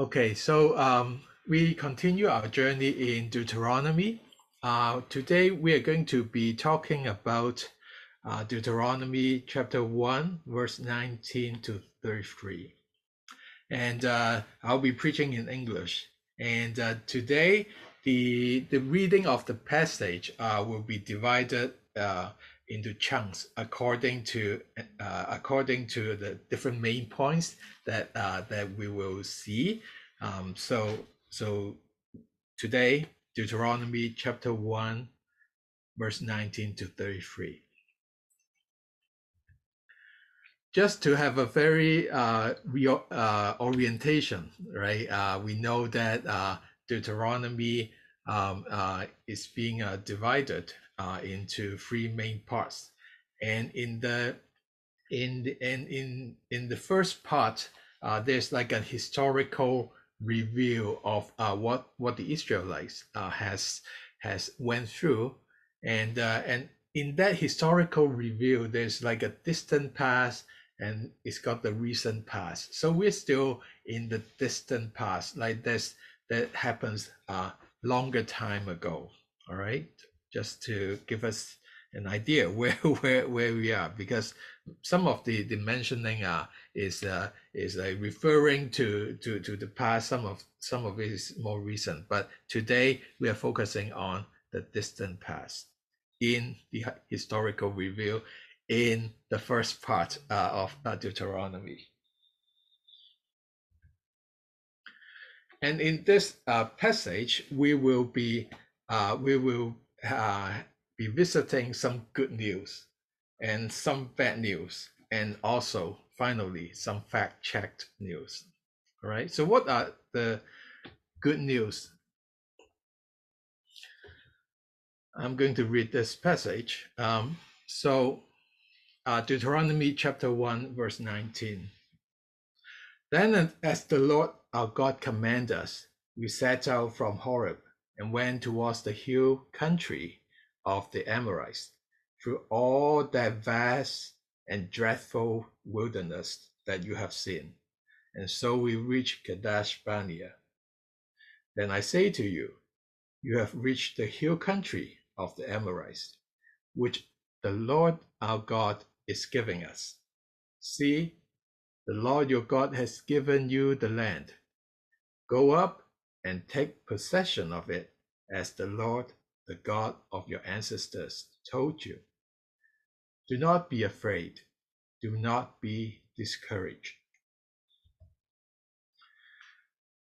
Okay, so um, we continue our journey in Deuteronomy. Uh, today we are going to be talking about uh, Deuteronomy chapter 1, verse 19 to 33. And uh, I'll be preaching in English. And uh, today, the, the reading of the passage uh, will be divided uh, into chunks according to uh, according to the different main points that uh, that we will see. Um, so so today Deuteronomy chapter one, verse nineteen to thirty three. Just to have a very uh, uh, orientation, right? Uh, we know that uh, Deuteronomy um, is being divided uh, into three main parts. And in the in the and in in the first part, uh, there's like a historical review of uh, what what the Israelites uh, has has went through, and uh, and in that historical review, there's like a distant past and it's got the recent past. So we're still in the distant past, like this that happens uh longer time ago. All right just to give us an idea where where where we are because some of the the mentioning uh is uh is uh, referring to to to the past some of some of it is more recent but today we are focusing on the distant past in the historical review in the first part uh, of uh, Deuteronomy. And in this uh, passage we will be uh, we will uh, be visiting some good news and some bad news, and also finally some fact checked news. All right. So, what are the good news? I'm going to read this passage. Um, so, uh, Deuteronomy chapter 1, verse 19. Then, as the Lord our God commanded us, we set out from Horeb and went towards the hill country of the Amorites through all that vast and dreadful wilderness that you have seen. And so we reached Kadesh Barnea. Then I say to you, you have reached the hill country of the Amorites, which the Lord our God is giving us. See, the Lord your God has given you the land. Go up and take possession of it as the Lord, the God of your ancestors, told you. Do not be afraid. Do not be discouraged.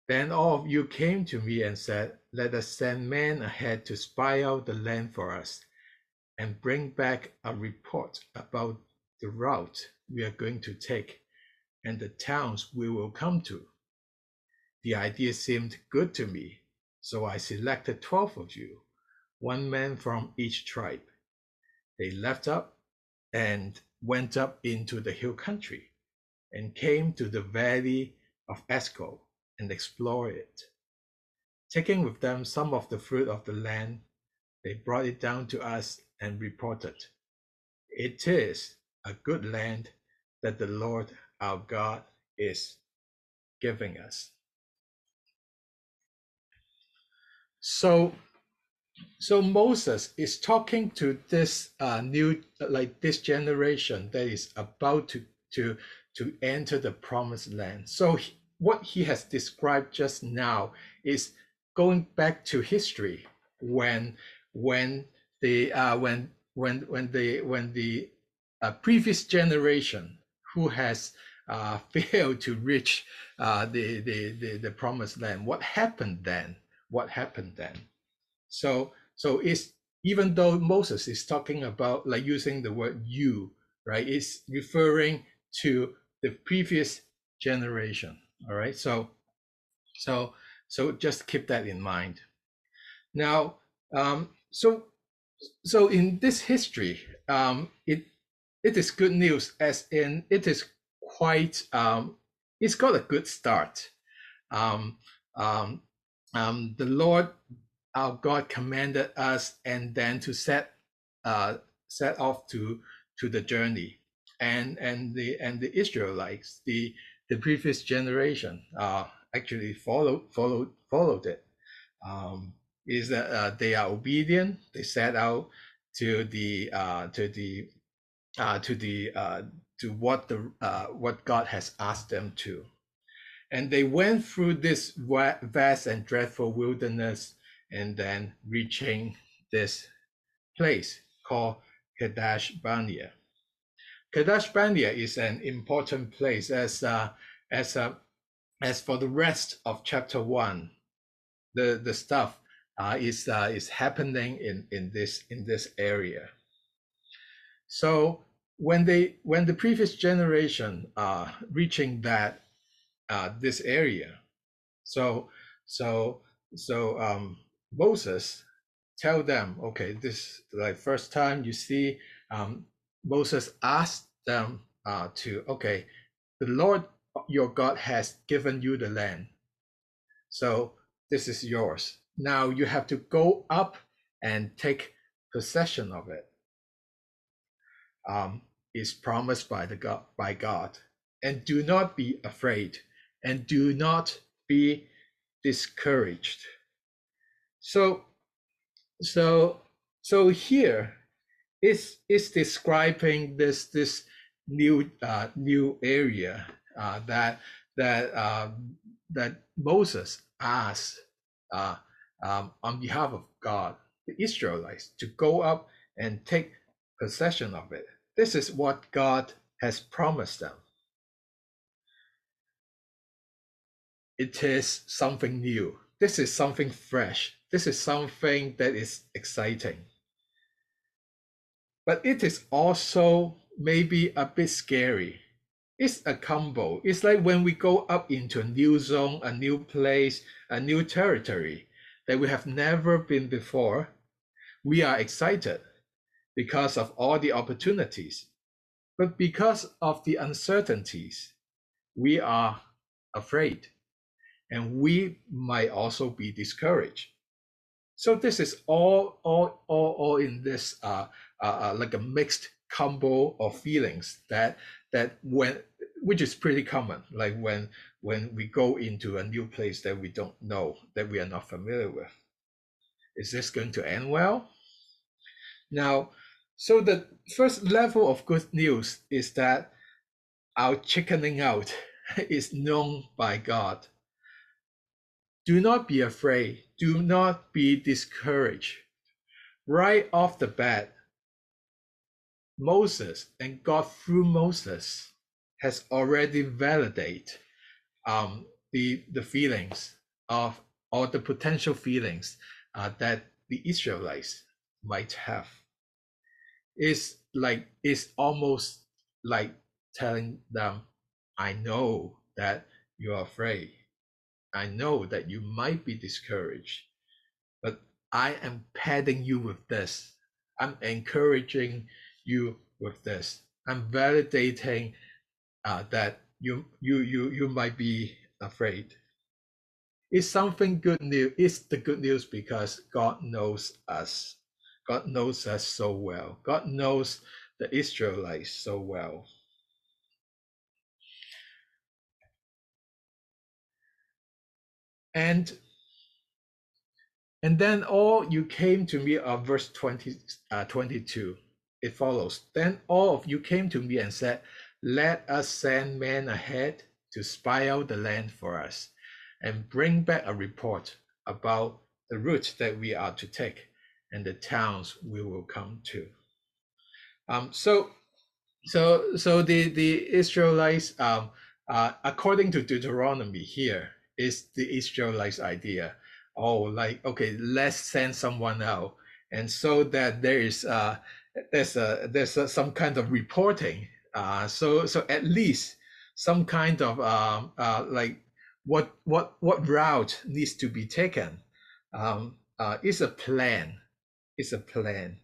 Then all of you came to me and said, Let us send men ahead to spy out the land for us and bring back a report about the route we are going to take and the towns we will come to. The idea seemed good to me, so I selected 12 of you, one man from each tribe. They left up and went up into the hill country and came to the valley of Eshcol and explored it. Taking with them some of the fruit of the land, they brought it down to us and reported, It is a good land that the Lord our God is giving us. So, so Moses is talking to this uh, new, like this generation that is about to to to enter the promised land. So he, what he has described just now is going back to history when when the uh, when when when the when the uh, previous generation who has uh, failed to reach uh, the, the the the promised land. What happened then? What happened then. So so it's even though Moses is talking about like using the word you, right? It's referring to the previous generation. All right. So so so just keep that in mind. Now, um, so so in this history, um, it it is good news as in it is quite um, it's got a good start. Um, um, um, the Lord our God commanded us and then to set uh, set off to to the journey and and the and the Israelites the the previous generation uh, actually followed followed followed it. Um, is that uh, they are obedient. They set out to the uh, to the uh, to the uh, to what the uh, what God has asked them to, and they went through this vast and dreadful wilderness, and then reaching this place called Kadesh Barnea. Kadesh is an important place as uh, as uh, as for the rest of chapter one, the the stuff uh, is uh, is happening in in this in this area. So when they when the previous generation uh, reaching that uh, this area, so so so um, Moses tell them, okay, this like first time you see um, Moses asked them uh, to, okay, the Lord your God has given you the land. So this is yours. Now you have to go up and take possession of it. Um, is promised by the God by God. And do not be afraid, and do not be discouraged. So, so, so here is is describing this this new uh, new area uh, that that uh, that Moses asked uh, um, on behalf of God, the Israelites, to go up and take possession of it. This is what God has promised them. It is something new. This is something fresh. This is something that is exciting. But it is also maybe a bit scary. It's a combo. It's like when we go up into a new zone, a new place, a new territory that we have never been before, we are excited because of all the opportunities. But because of the uncertainties, we are afraid and we might also be discouraged. So this is all, all, all, all in this uh, uh, uh like a mixed combo of feelings that that when which is pretty common like when when we go into a new place that we don't know that we are not familiar with. Is this going to end well? Now so the first level of good news is that our chickening out is known by god do not be afraid do not be discouraged right off the bat moses and god through moses has already validated um, the the feelings of or the potential feelings uh, that the Israelites might have. It's like it's almost like telling them, "I know that you are afraid. I know that you might be discouraged, but I am padding you with this. I'm encouraging you with this. I'm validating uh, that you you you you might be afraid. It's something good news. It's the good news because God knows us. God knows us so well. God knows the Israelites so well. And and then all you came to me of verse 20, uh, 22. It follows. Then all of you came to me and said, let us send men ahead to spy out the land for us and bring back a report about the route that we are to take and the towns we will come to. Um, so, so, so the the Israelites, um, uh, according to Deuteronomy, here is the Israelites' idea. Oh, like okay, let's send someone out, and so that there is uh, there's a there's a, some kind of reporting uh, so so at least some kind of uh, uh, like what what what route needs to be taken um, uh, is a plan. Is a plan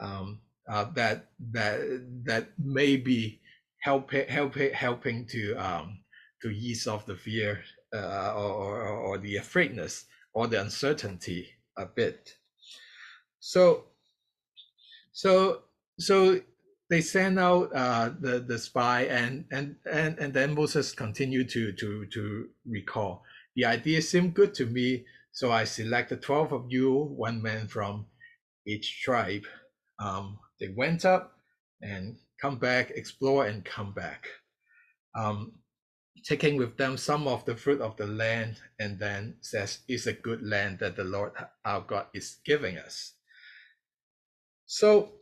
um, uh, that that that may be help help helping to um, to ease off the fear uh, or, or the afraidness or the uncertainty a bit. So so so they send out uh, the the spy and and and and then Moses continued to to to recall the idea seemed good to me, so I selected 12 of you, one man from each tribe. Um, they went up and come back, explore and come back, um, taking with them some of the fruit of the land, and then says, It's a good land that the Lord our God is giving us. So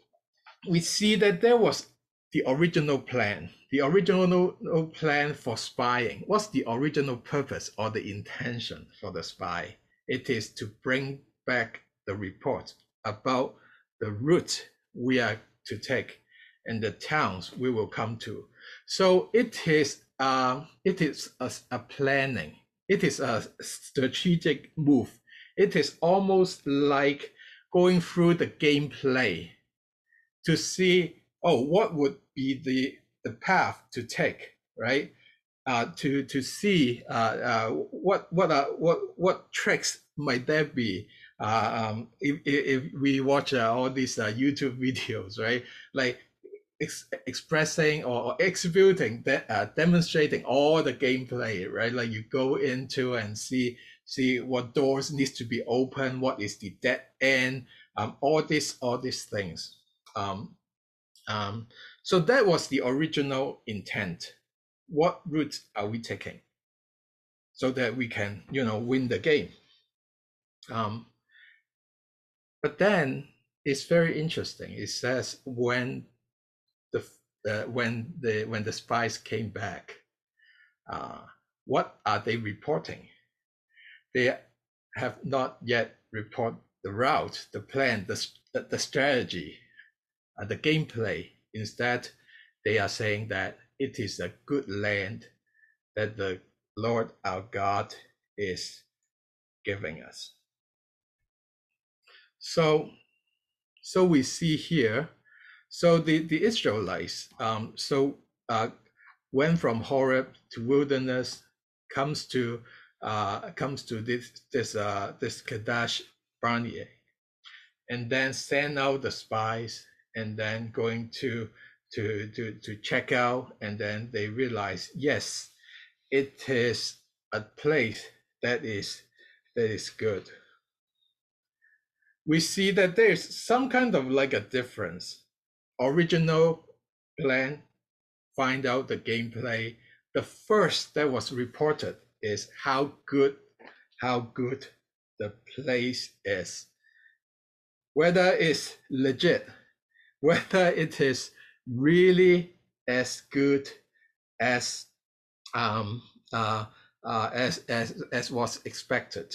we see that there was the original plan, the original plan for spying. What's the original purpose or the intention for the spy? It is to bring back the report about the route we are to take and the towns we will come to. So it is uh, it is a, a planning. It is a strategic move. It is almost like going through the gameplay to see oh what would be the the path to take right uh, to to see uh, uh, what what uh, what what tricks might there be uh, um, if, if we watch uh, all these uh, YouTube videos right like ex- expressing or, or executing that uh, demonstrating all the gameplay right like you go into and see see what doors needs to be open what is the dead end um, all these all these things um, um, so that was the original intent. What route are we taking so that we can, you know, win the game? Um, but then it's very interesting. It says when the uh, when the when the spies came back, uh, what are they reporting? They have not yet report the route, the plan, the the strategy, uh, the gameplay. Instead, they are saying that it is a good land that the Lord our God is giving us. So, so we see here, so the, the Israelites, um, so uh, went from Horeb to wilderness, comes to uh, comes to this this uh, this Kadesh Barnea, and then send out the spies and then going to to to to check out and then they realize yes it is a place that is that is good. We see that there's some kind of like a difference original plan find out the gameplay the first that was reported is how good how good the place is whether it's legit whether it is really as good as um, uh, uh, as, as, as was expected.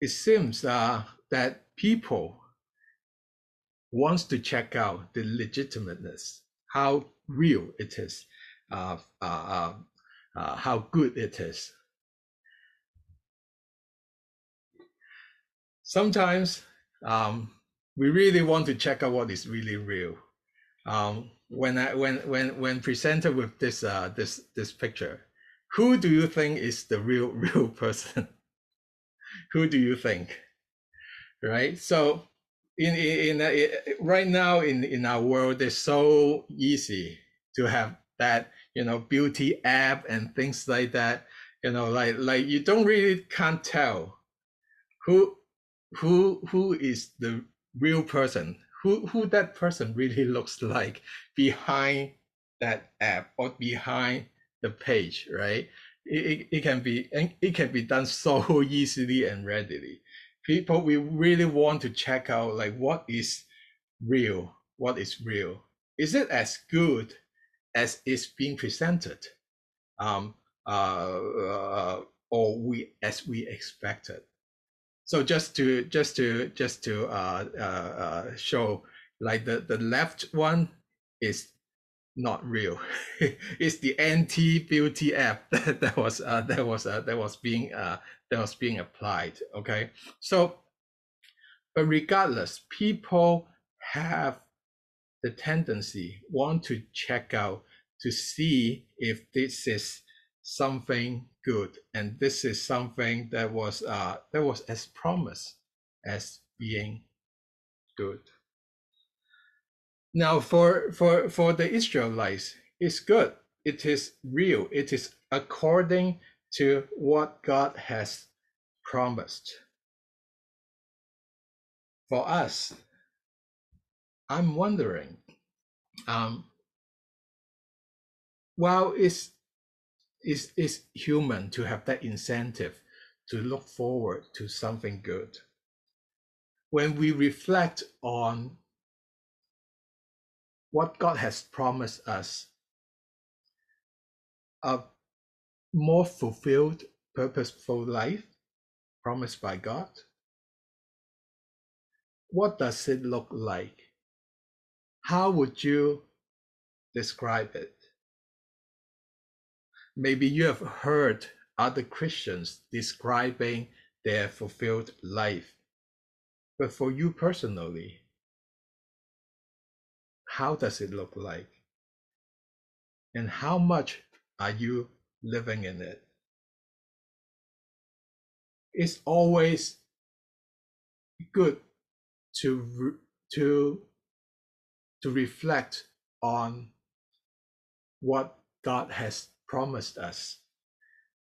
It seems uh, that people wants to check out the legitimateness, how real it is, uh, uh, uh, how good it is. sometimes um, we really want to check out what is really real. Um, when I when when when presented with this uh this this picture, who do you think is the real real person? who do you think? Right. So in in, in right now in in our world, it's so easy to have that you know beauty app and things like that. You know, like like you don't really can't tell who who who is the real person who who that person really looks like behind that app or behind the page right it, it, it can be and it can be done so easily and readily people we really want to check out like what is real? What is real? Is it as good as it's being presented? Um uh, uh or we as we expected? So just to just to just to uh, uh, uh, show like the the left one is not real. It's the anti beauty app that, that was uh, that was uh, that was being uh, that was being applied okay? So but regardless people have the tendency want to check out to see if this is something good and this is something that was uh that was as promised as being good now for for for the israelites it's good it is real. It is according to what God has promised. For us, I'm wondering, um, while it's, it's, it's human to have that incentive to look forward to something good, when we reflect on what God has promised us, a more fulfilled, purposeful life promised by God, what does it look like? How would you describe it? Maybe you have heard other Christians describing their fulfilled life. But for you personally, how does it look like? And how much are you living in it? It's always good to to to reflect on what God has promised us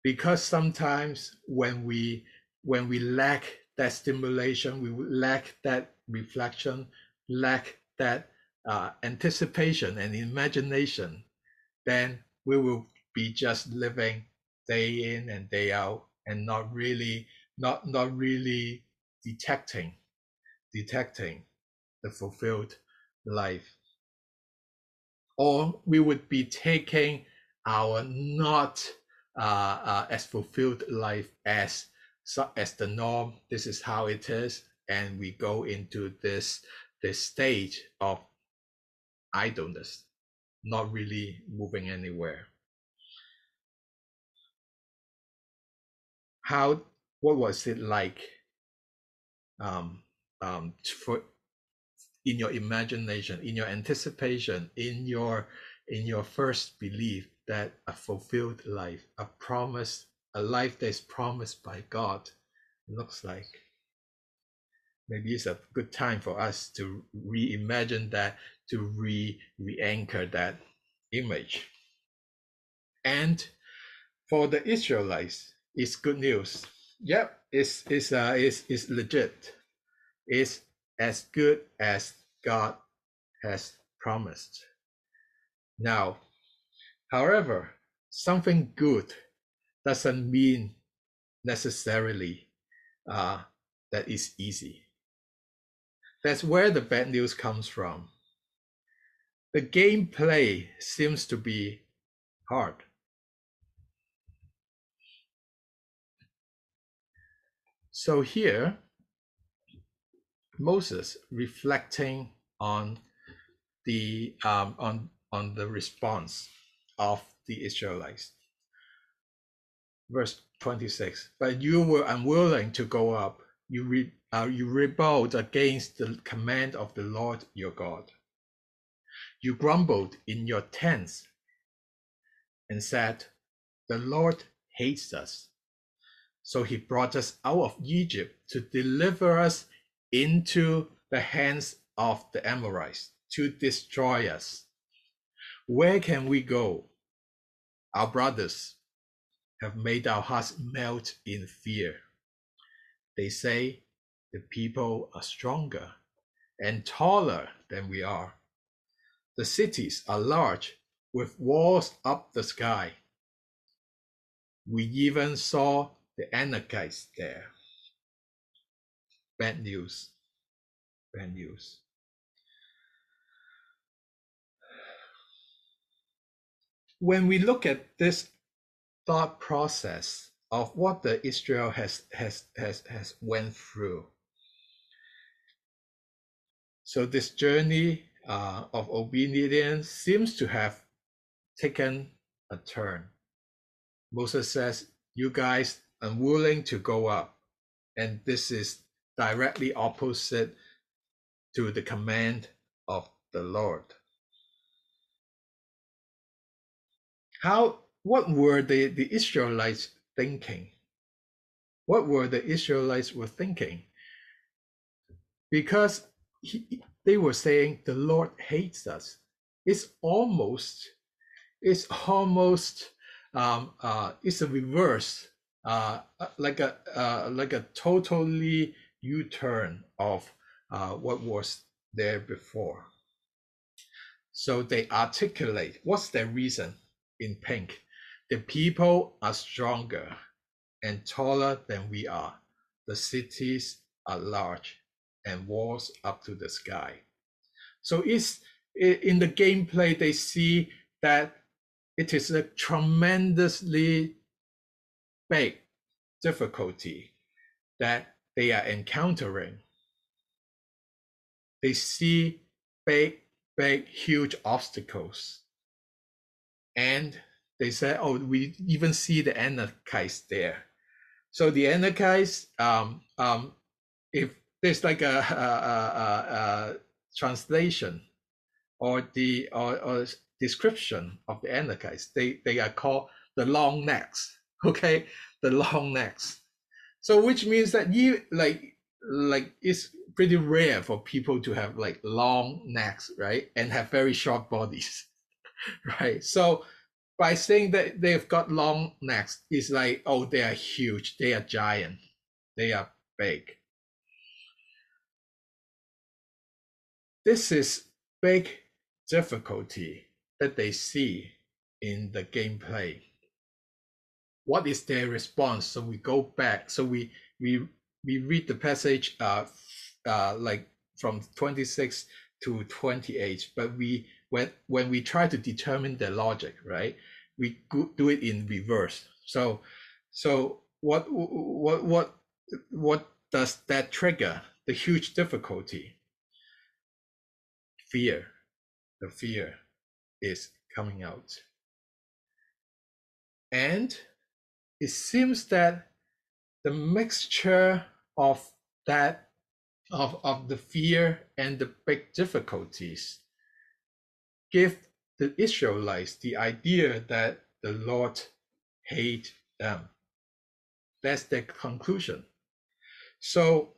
because sometimes when we when we lack that stimulation we lack that reflection lack that uh, anticipation and imagination then we will be just living day in and day out and not really not not really detecting detecting the fulfilled life. Or we would be taking our not uh, uh, as fulfilled life as as the norm this is how it is and we go into this this stage of idleness not really moving anywhere how what was it like um, um, for in your imagination, in your anticipation, in your in your first belief that a fulfilled life, a promise, a life that is promised by God looks like. Maybe it's a good time for us to reimagine that, to re re-anchor that image. And for the Israelites, it's good news. Yep, it's it's uh it's, it's legit. It's as good as God has promised. Now, however, something good doesn't mean necessarily uh, that it's easy. That's where the bad news comes from. The gameplay seems to be hard. So here, Moses reflecting on the um, on on the response of the Israelites. Verse 26. But you were unwilling to go up. You re, uh, you rebelled against the command of the Lord your God. You grumbled in your tents and said, The Lord hates us. So he brought us out of Egypt to deliver us into the hands of the Amorites to destroy us. Where can we go? Our brothers have made our hearts melt in fear. They say the people are stronger and taller than we are. The cities are large with walls up the sky. We even saw the Anakites there bad news. Bad news. When we look at this thought process of what the Israel has has has has went through. So this journey uh, of obedience seems to have taken a turn. Moses says, "You guys unwilling to go up," and this is directly opposite to the command of the Lord. How what were the, the Israelites thinking? What were the Israelites were thinking? Because he, they were saying the Lord hates us. It's almost it's almost um, uh, it's a reverse, uh, uh, like a uh, like a totally U-turn of uh, what was there before. So they articulate what's their reason in pink. The people are stronger and taller than we are. The cities are large and walls up to the sky. So it's in the gameplay they see that it is a tremendously big difficulty that they are encountering. They see big, big, huge obstacles. And they say, oh, we even see the Anakites there. So the Anakites, um, um, if there's like a, a, a, a translation or the or, or description of the Anakites. They they are called the long necks. Okay, the long necks. So which means that you like like it's pretty rare for people to have like long necks, right, and have very short bodies, right? So by saying that they've got long necks, it's like oh they are huge, they are giant, they are big. This is big difficulty that they see in the gameplay. What is their response? So we go back. So we we we read the passage uh, uh like from 26 to 28, but we when when we try to determine the logic, right? We do it in reverse. So so what what what what does that trigger? The huge difficulty. Fear. The fear is coming out. And it seems that the mixture of that of, of the fear and the big difficulties give the Israelites the idea that the Lord hate them. That's the conclusion. So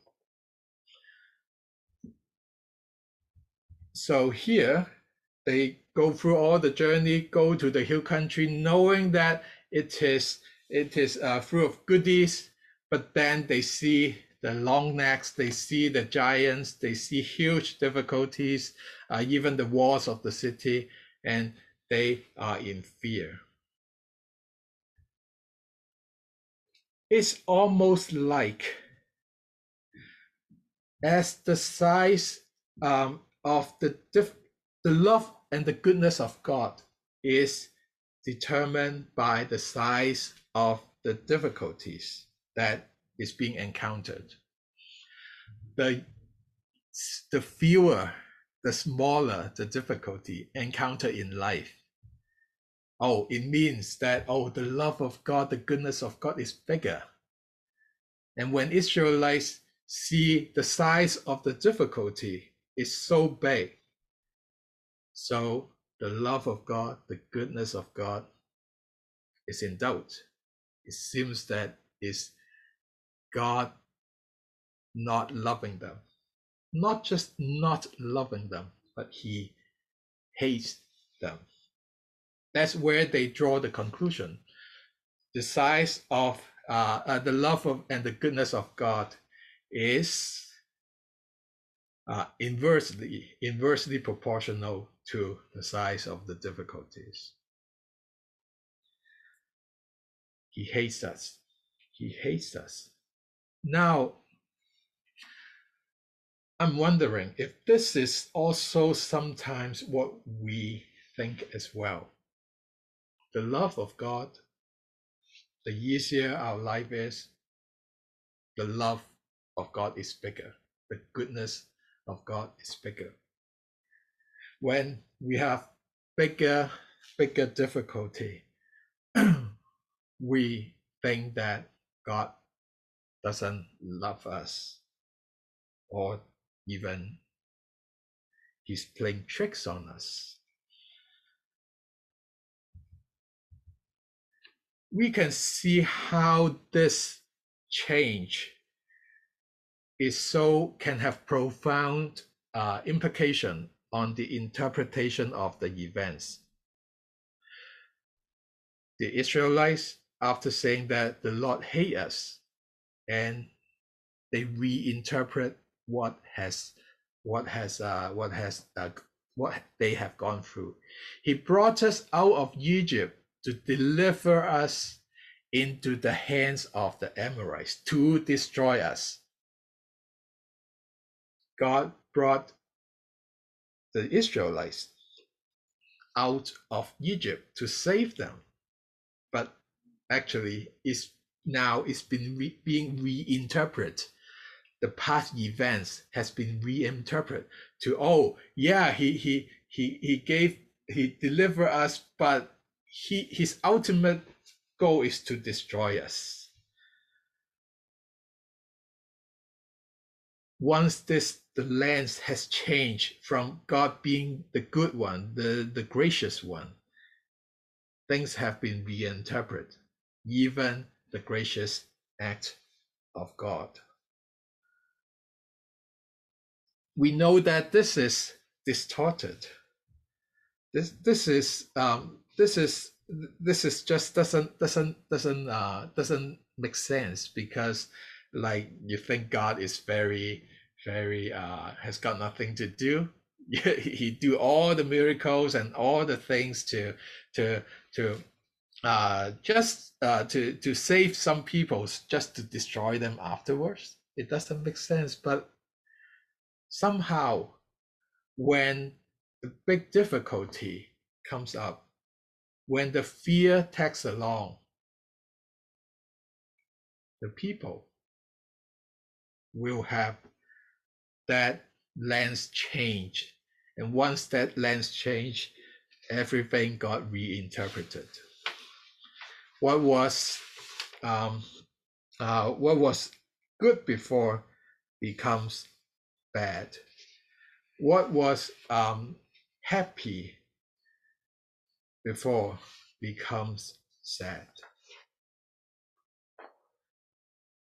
so here they go through all the journey, go to the hill country, knowing that it is it is uh, full of goodies, but then they see the long necks, they see the giants, they see huge difficulties, uh, even the walls of the city, and they are in fear. It's almost like as the size um, of the the love and the goodness of God is determined by the size of the difficulties that is being encountered. The, the fewer, the smaller the difficulty encountered in life. Oh, it means that, oh, the love of God, the goodness of God is bigger. And when Israelites see the size of the difficulty is so big, so the love of God, the goodness of God is in doubt. It seems that is God not loving them. Not just not loving them, but he hates them. That's where they draw the conclusion. The size of uh, uh, the love of and the goodness of God is uh, inversely inversely proportional to the size of the difficulties. He hates us. He hates us. Now, I'm wondering if this is also sometimes what we think as well. The love of God, the easier our life is, the love of God is bigger. The goodness of God is bigger. When we have bigger, bigger difficulty, we think that God doesn't love us or even he's playing tricks on us. We can see how this change is so can have profound uh, implication on the interpretation of the events. the Israelites, after saying that the Lord hate us, and they reinterpret what has what has uh, what has uh, what they have gone through. He brought us out of Egypt to deliver us into the hands of the Amorites to destroy us. God brought the Israelites out of Egypt to save them, but actually, it's now it's been re- being reinterpreted. The past events has been reinterpreted to oh yeah he he he he gave he delivered us, but he his ultimate goal is to destroy us. Once this the lens has changed from God being the good one, the, the gracious one, things have been reinterpreted, even the gracious act of God. We know that this is distorted. This this is um, this is this is just doesn't doesn't doesn't uh, doesn't make sense because like you think God is very very uh, has got nothing to do. he do all the miracles and all the things to to to uh, just uh, to to save some people, just to destroy them afterwards. It doesn't make sense. But somehow, when the big difficulty comes up, when the fear tags along, the people will have that lens changed. And once that lens changed, everything got reinterpreted. What was um, uh, what was good before becomes bad. What was um, happy before becomes sad.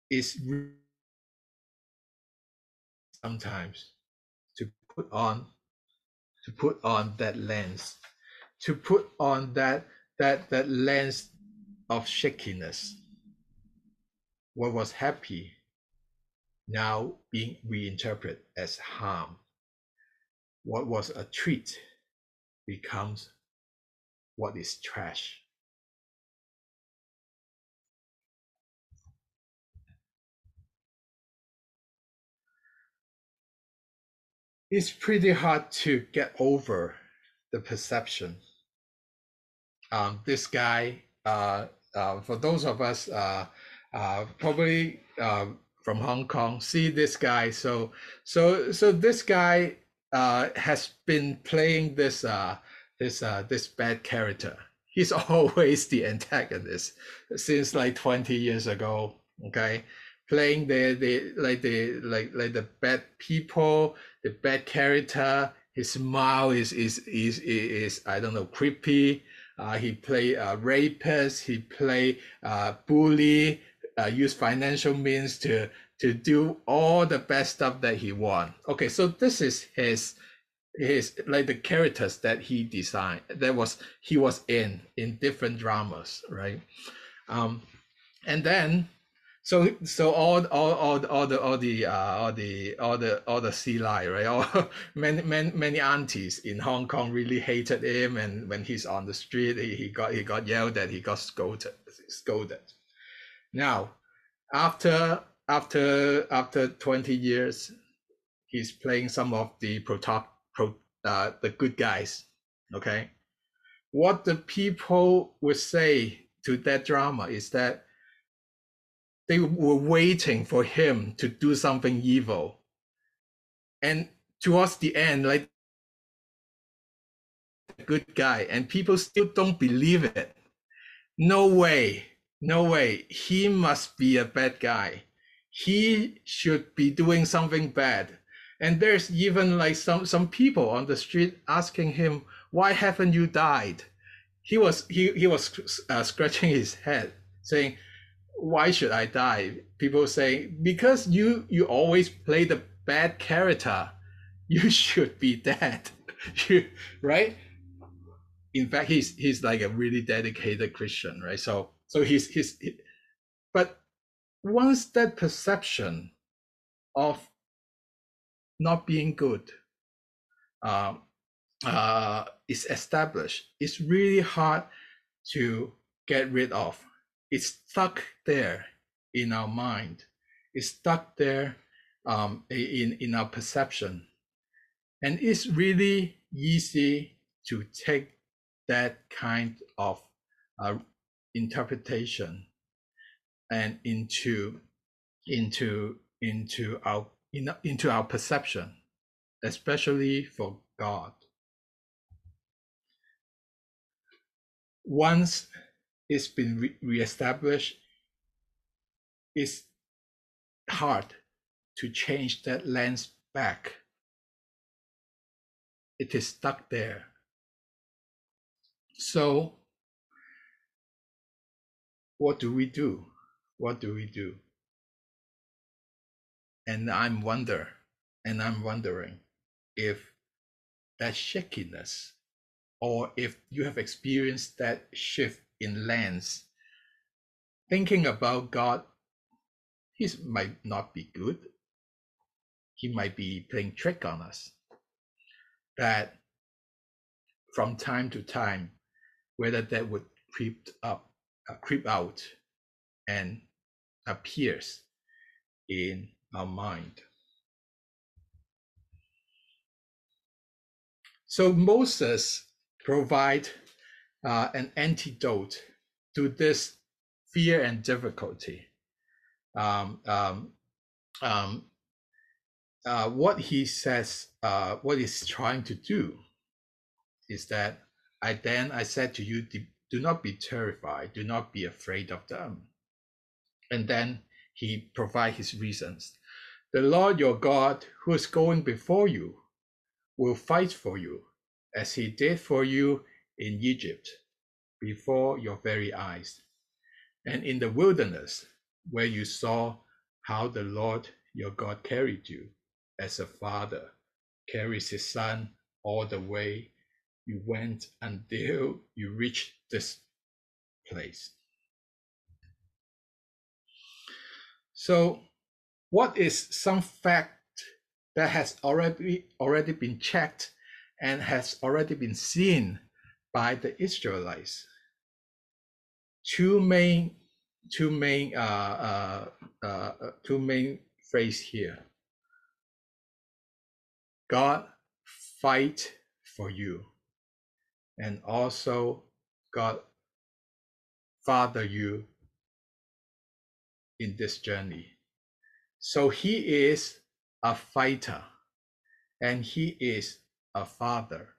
It's sometimes to put on to put on that lens to put on that that that lens of shakiness. What was happy now being reinterpreted as harm. What was a treat becomes what is trash it's pretty hard to get over the perception. Um, this guy, uh, uh, for those of us uh, uh probably uh, from Hong Kong, see this guy. So, so, so this guy uh, has been playing this this this bad character. He's always the antagonist since like twenty years ago. Okay, playing the the like the like like the bad people, the bad character. His smile is is is is, is I don't know creepy. Uh, he play uh, rapist. He play uh, bully. Uh, use financial means to to do all the bad stuff that he want. Okay, so this is his his like the characters that he designed. That was he was in in different dramas, right? Um, and then so so all all all all the all the uh, all the all the all the sea lie right? All many many many aunties in hong kong really hated him and when he's on the street he, he got he got yelled at he got scolded scolded. Now after after after 20 years he's playing some of the pro, pro uh, the good guys okay? What the people would say to that drama is that they were waiting for him to do something evil. And towards the end, like a good guy, and people still don't believe it. No way, no way. He must be a bad guy. He should be doing something bad. And there's even like some some people on the street asking him, "Why haven't you died?" He was he he was uh, scratching his head, saying, why should I die? People say because you you always play the bad character, you should be dead. you right? in fact, he's he's like a really dedicated Christian, right? So so he's he's, he, but once that perception of not being good uh, uh, is established, it's really hard to get rid of. It's stuck there in our mind. It's stuck there um, in in our perception, and it's really easy to take that kind of uh, interpretation and into into into our in, into our perception, especially for God. Once it's been re- reestablished, it's hard to change that lens back. It is stuck there. So, what do we do? What do we do? And I'm wonder, and I'm wondering if that shakiness, or if you have experienced that shift in lens, thinking about God, he might not be good. He might be playing trick on us. That from time to time, whether that would creep up, uh, creep out, and appears in our mind. So Moses provide uh, an antidote to this fear and difficulty. Um, um, um, uh, what he says, uh, what he's trying to do, is that I then I said to you, do not be terrified, do not be afraid of them. And then he provide his reasons. The Lord your God, who is going before you, will fight for you, as he did for you in Egypt, before your very eyes, and in the wilderness, where you saw how the Lord your God carried you, as a father carries his son all the way you went until you reached this place. So, what is some fact that has already already been checked and has already been seen by the Israelites? Two main, two main, uh, uh, uh, two main phrase here. God fight for you, and also God father you in this journey. So he is a fighter and he is a father.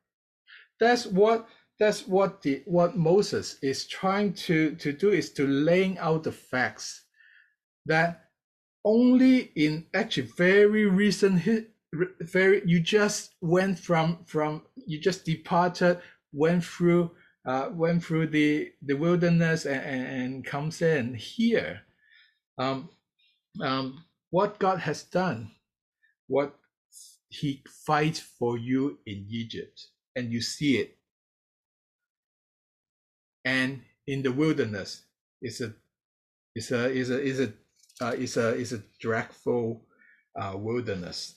That's what that's what the what Moses is trying to, to do is to laying out the facts that only in actually very recent very you just went from from you just departed went through uh, went through the the wilderness and, and, and comes in here um, um, what God has done, what He fights for you in Egypt, and you see it. And in the wilderness, it's a, it's a, it's a, it's a, uh, a, a dreadful uh, wilderness.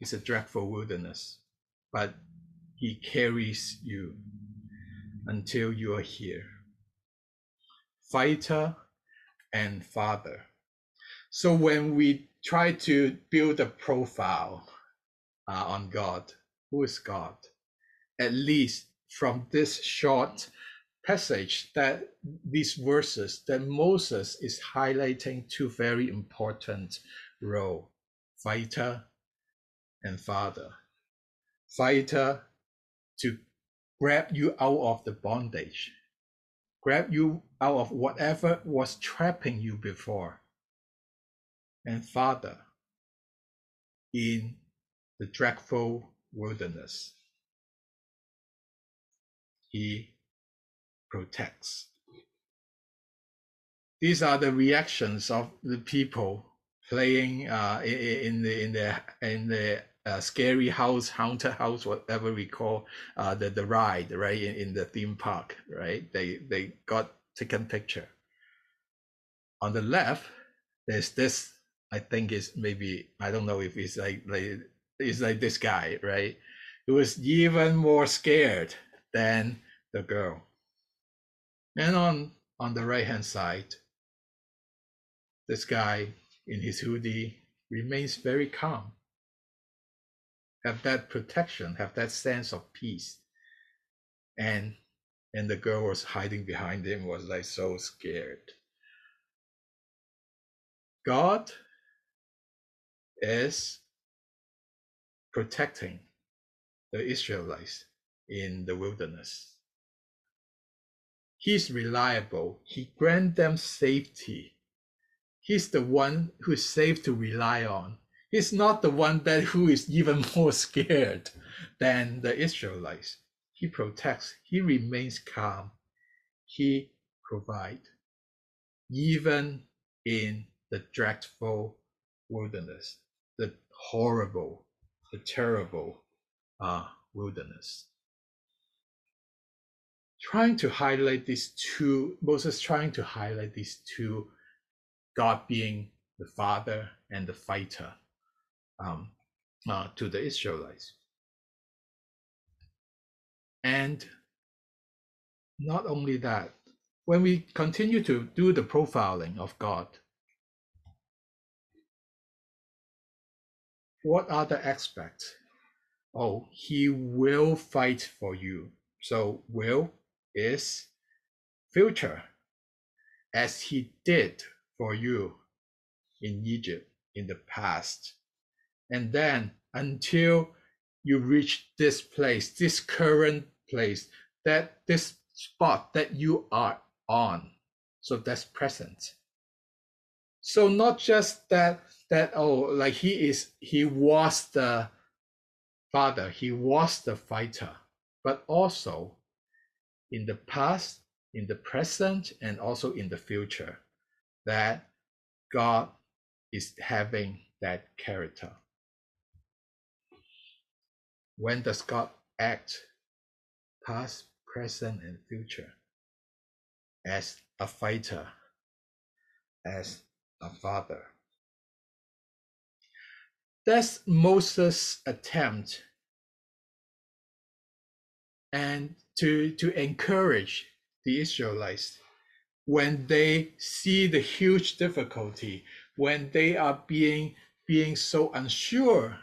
It's a dreadful wilderness, but He carries you until you are here. Fighter and father. So when we try to build a profile uh, on God, who is God? At least from this short passage that these verses that Moses is highlighting two very important role fighter and father fighter to grab you out of the bondage grab you out of whatever was trapping you before. And Father, in the dreadful wilderness, He protects. These are the reactions of the people playing uh, in the in the in the uh, scary house, haunted house, whatever we call uh, the the ride, right in, in the theme park, right? They they got taken picture. On the left, there's this. I think is maybe I don't know if it's like like it's like this guy, right? He was even more scared than the girl. And on on the right hand side, this guy in his hoodie remains very calm. Have that protection, have that sense of peace. And and the girl was hiding behind him, was like so scared. God is protecting the Israelites in the wilderness. He's reliable. He grants them safety. He's the one who's safe to rely on. He's not the one that who is even more scared than the Israelites. He protects. He remains calm. He provides, even in the dreadful wilderness, the horrible, the terrible uh, wilderness trying to highlight these two, Moses trying to highlight these two, God being the father and the fighter um, uh, to the Israelites. And not only that, when we continue to do the profiling of God, what are the aspects? Oh, he will fight for you. So, will is future, as he did for you in Egypt in the past. And then until you reach this place, this current place, that this spot that you are on. So that's present. So not just that that oh like he is he was the father, he was the fighter, but also in the past, in the present, and also in the future, that God is having that character. When does God act? Past, present, and future. As a fighter, as a father. That's Moses' attempt and to, to encourage the Israelites when they see the huge difficulty, when they are being, being so unsure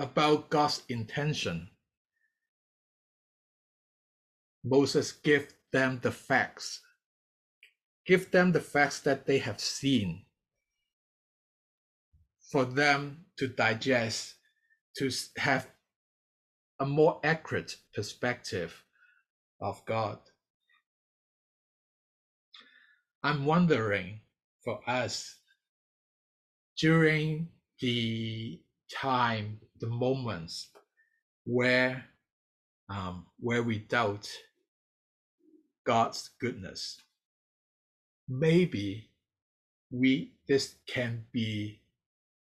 about God's intention. Moses give them the facts, give them the facts that they have seen for them to digest, to have a more accurate perspective of God. I'm wondering for us during the time, the moments where um, where we doubt God's goodness. Maybe we this can be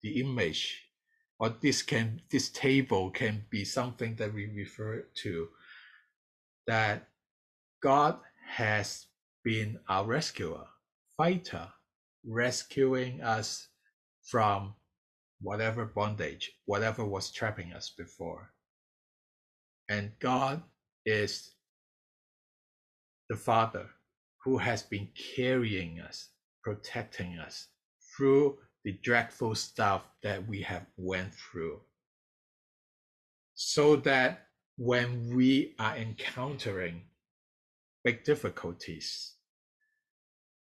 the image or this can this table can be something that we refer to that God has been our rescuer, fighter, rescuing us from whatever bondage, whatever was trapping us before. And God is the Father who has been carrying us, protecting us through the dreadful stuff that we have went through. So that when we are encountering big difficulties,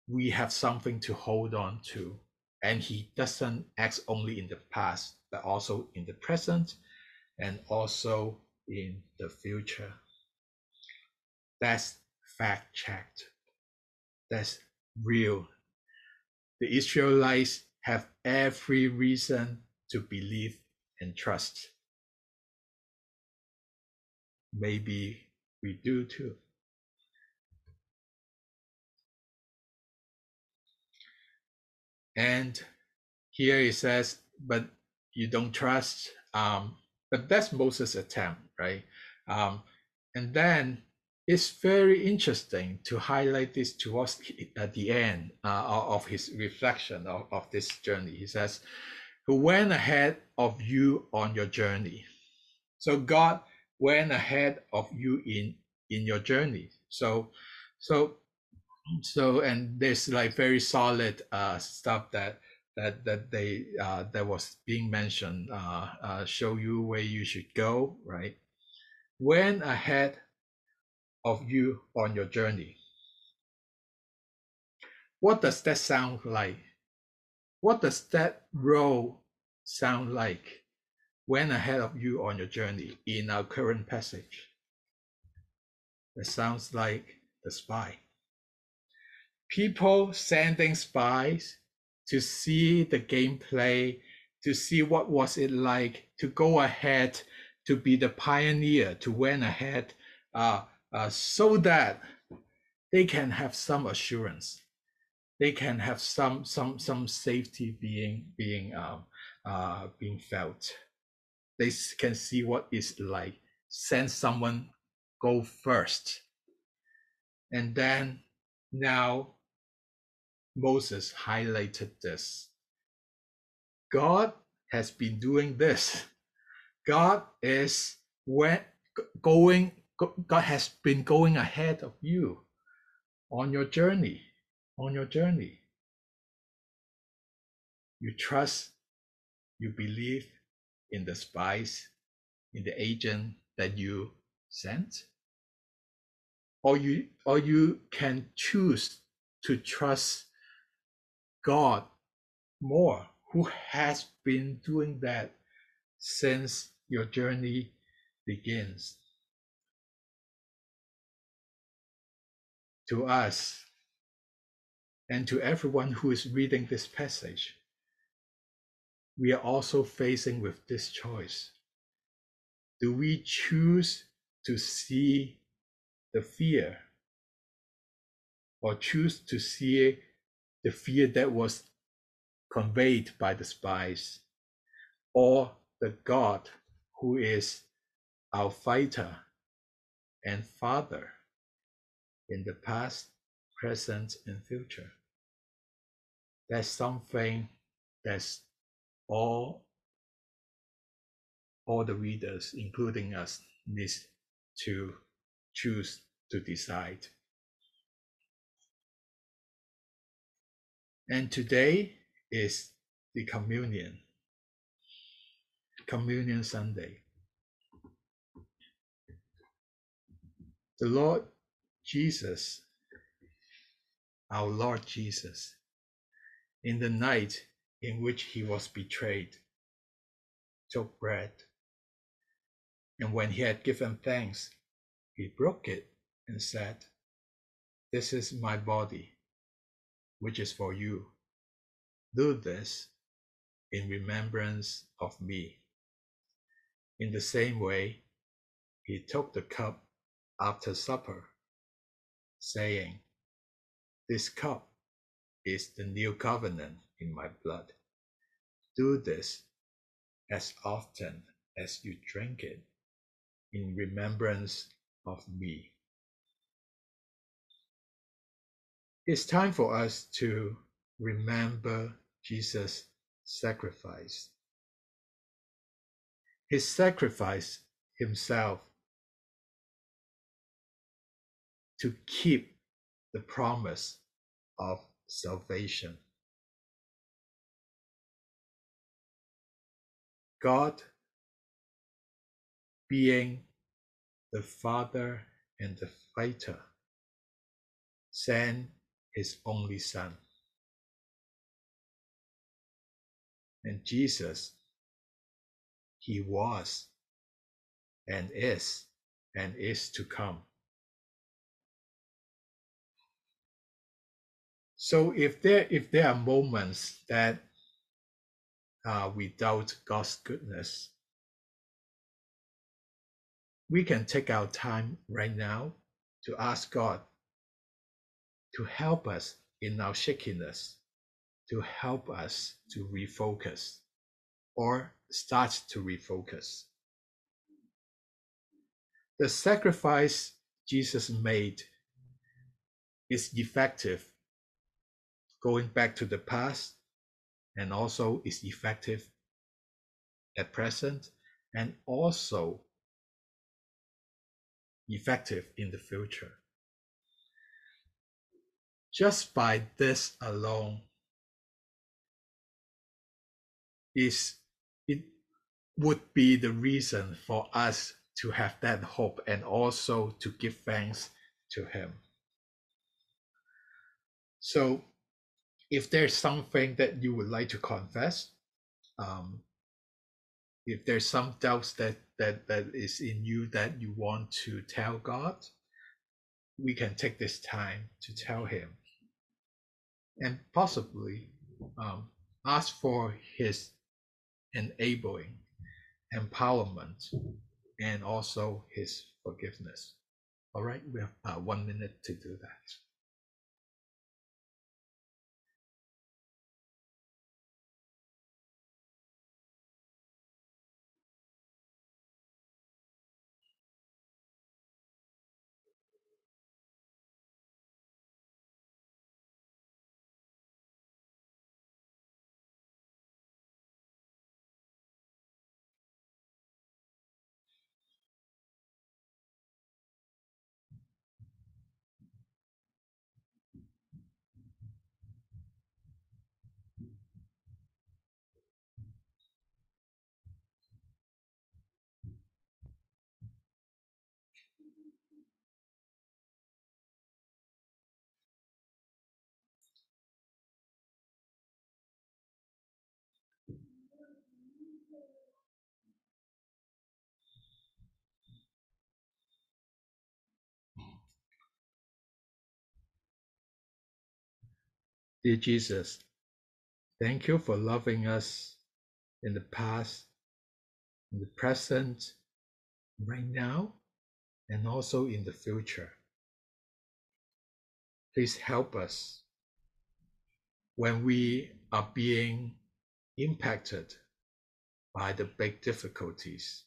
we have something to hold on to. And he doesn't act only in the past, but also in the present and also in the future. That's fact checked. That's real. The Israelites have every reason to believe and trust. Maybe we do too. And here it says, but you don't trust. Um, but that's Moses' attempt, right? Um, and then it's very interesting to highlight this towards at the end uh, of his reflection of, of this journey. He says, Who went ahead of you on your journey. So God went ahead of you in in your journey. So so so and there's like very solid uh, stuff that that that they uh, that was being mentioned uh, uh, show you where you should go right? Went ahead of you on your journey. What does that sound like? What does that role sound like went ahead of you on your journey in our current passage. It sounds like the spy. People sending spies to see the gameplay, to see what was it like to go ahead, to be the pioneer, to went ahead, uh, uh, so that they can have some assurance, they can have some some some safety being being um, uh, being felt. They can see what it's like. Send someone go first, and then now Moses highlighted this. God has been doing this. God is when going God has been going ahead of you on your journey, on your journey. You trust, you believe in the spies, in the agent that you sent. Or you or you can choose to trust God more, who has been doing that since your journey begins. To us and to everyone who is reading this passage, we are also facing with this choice. Do we choose to see the fear or choose to see the fear that was conveyed by the spies, or the God who is our fighter and father in the past, present, and future. That's something that's all all the readers, including us, needs to choose to decide. And today is the communion, communion Sunday. The Lord Jesus, our Lord Jesus, in the night in which he was betrayed, took bread. And when he had given thanks, he broke it and said, This is my body which is for you. Do this in remembrance of me. In the same way, he took the cup after supper, saying, This cup is the new covenant in my blood. Do this as often as you drink it in remembrance of me. It's time for us to remember Jesus' sacrifice. His sacrifice himself to keep the promise of salvation. God being the Father and the fighter sent his only Son. And Jesus, he was and is and is to come. So if there if there are moments that uh, doubt God's goodness, we can take our time right now to ask God to help us in our shakiness, to help us to refocus or start to refocus. the sacrifice Jesus made is effective going back to the past and also is effective at present and also effective in the future. Just by this alone is it would be the reason for us to have that hope and also to give thanks to him. So if there's something that you would like to confess, um, if there's some doubts that that that is in you that you want to tell God, we can take this time to tell Him, and possibly um, ask for His enabling, empowerment, and also His forgiveness. All right, we have uh, one minute to do that. Dear Jesus, thank you for loving us in the past, in the present, right now, and also in the future. Please help us when we are being impacted by the big difficulties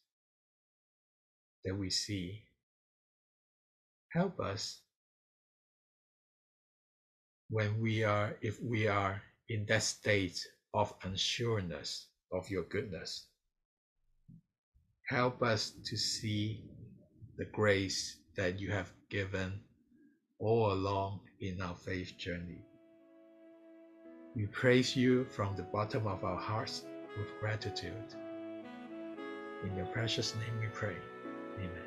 that we see. Help us when we are, if we are in that state of unsureness of your goodness. Help us to see the grace that you have given all along in our faith journey. We praise you from the bottom of our hearts with gratitude. In your precious name we pray. Amen.